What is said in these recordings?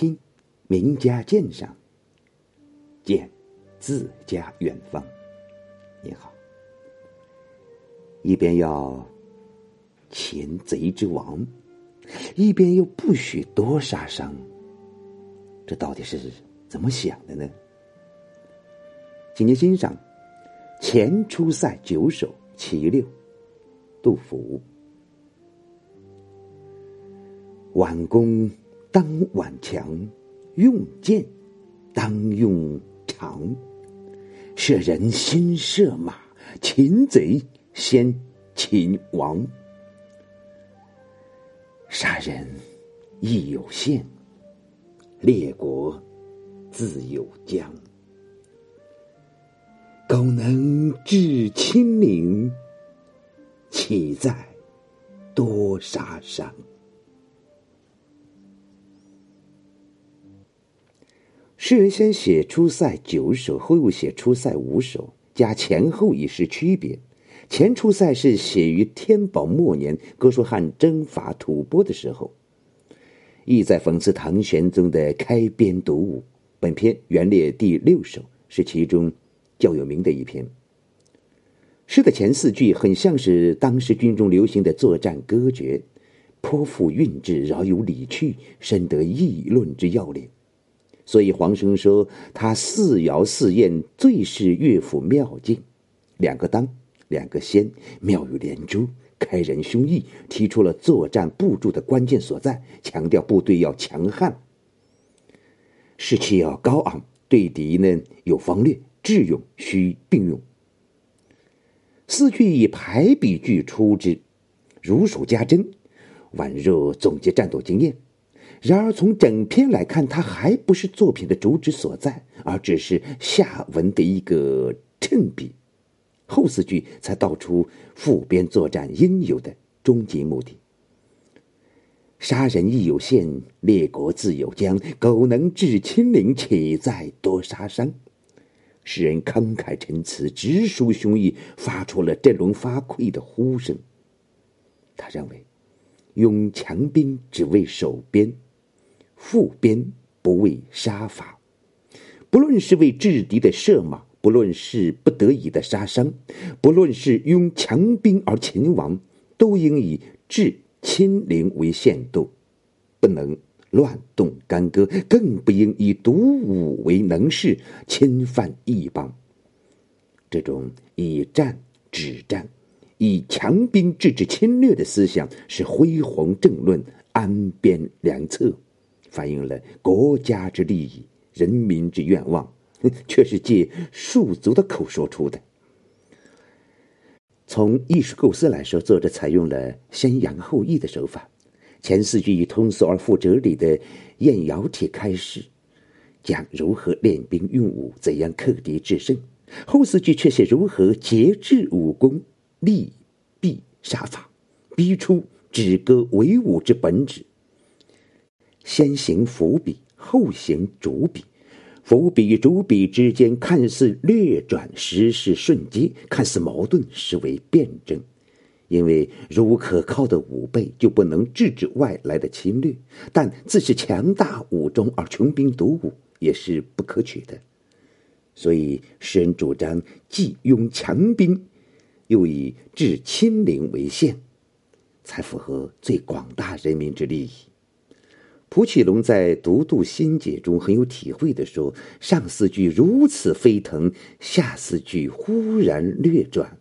听，名家鉴赏，见自家远方。你好，一边要擒贼之王，一边又不许多杀伤，这到底是怎么想的呢？请您欣赏《前出塞九首·其六》，杜甫。挽弓当挽强，用箭当用长。射人先射马，擒贼先擒王。杀人亦有限，列国自有疆。苟能制清零，岂在多杀伤？诗人先写出塞九首，后又写出塞五首，加前后以示区别。前出塞是写于天宝末年，哥舒翰征伐吐蕃的时候，意在讽刺唐玄宗的开边独武。本篇原列第六首，是其中较有名的一篇。诗的前四句很像是当时军中流行的作战歌诀，颇富韵致，饶有理趣，深得议论之要领。所以黄生说他似谣似验，最是乐府妙境。两个当，两个先，妙语连珠，开人胸臆，提出了作战步骤的关键所在，强调部队要强悍，士气要高昂，对敌呢有方略，智勇需并用。四句以排比句出之，如数家珍，宛若总结战斗经验。然而，从整篇来看，它还不是作品的主旨所在，而只是下文的一个衬笔。后四句才道出副边作战应有的终极目的：杀人亦有限，列国自有疆。苟能制侵陵，岂在多杀伤？诗人慷慨陈词，直抒胸臆，发出了振聋发聩的呼声。他认为，用强兵只为守边。副边不为杀伐，不论是为制敌的射马，不论是不得已的杀伤，不论是拥强兵而擒王，都应以治亲陵为限度，不能乱动干戈，更不应以独武为能事，侵犯异邦。这种以战止战，以强兵制止侵略的思想，是恢弘政论、安边良策。反映了国家之利益、人民之愿望，却是借庶族的口说出的。从艺术构思来说，作者采用了先扬后抑的手法。前四句以通俗而富哲理的验谣体开始，讲如何练兵用武、怎样克敌制胜；后四句却写如何节制武功、利弊杀伐，逼出止戈为武之本旨。先行伏笔，后行主笔。伏笔与主笔之间看似略转，实是瞬接；看似矛盾，实为辩证。因为如可靠的武备，就不能制止外来的侵略；但自是强大武装而穷兵黩武，也是不可取的。所以诗人主张既用强兵，又以治亲陵为限，才符合最广大人民之利益。蒲启龙在《独渡心解》中很有体会的说：“上四句如此飞腾，下四句忽然略转，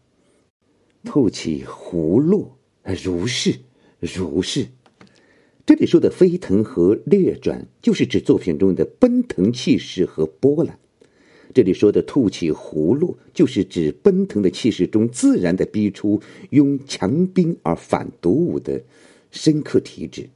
透起胡落，如是如是。”这里说的飞腾和略转，就是指作品中的奔腾气势和波澜；这里说的吐起胡落，就是指奔腾的气势中自然的逼出用强兵而反独武的深刻体旨。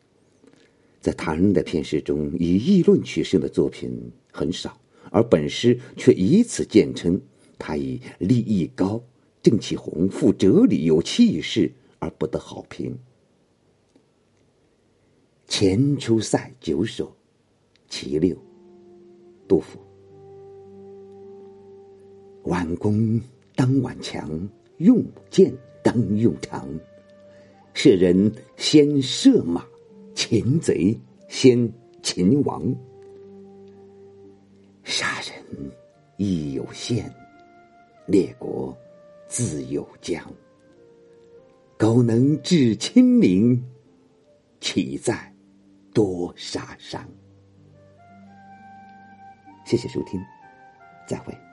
在唐人的篇诗中，以议论取胜的作品很少，而本诗却以此见称，他以立意高、正气宏、富哲理、有气势而不得好评。前出塞九首，其六，杜甫。挽弓当挽强，用箭当用长，射人先射马。擒贼先擒王，杀人亦有限，列国自有疆。苟能致亲邻，岂在多杀伤？谢谢收听，再会。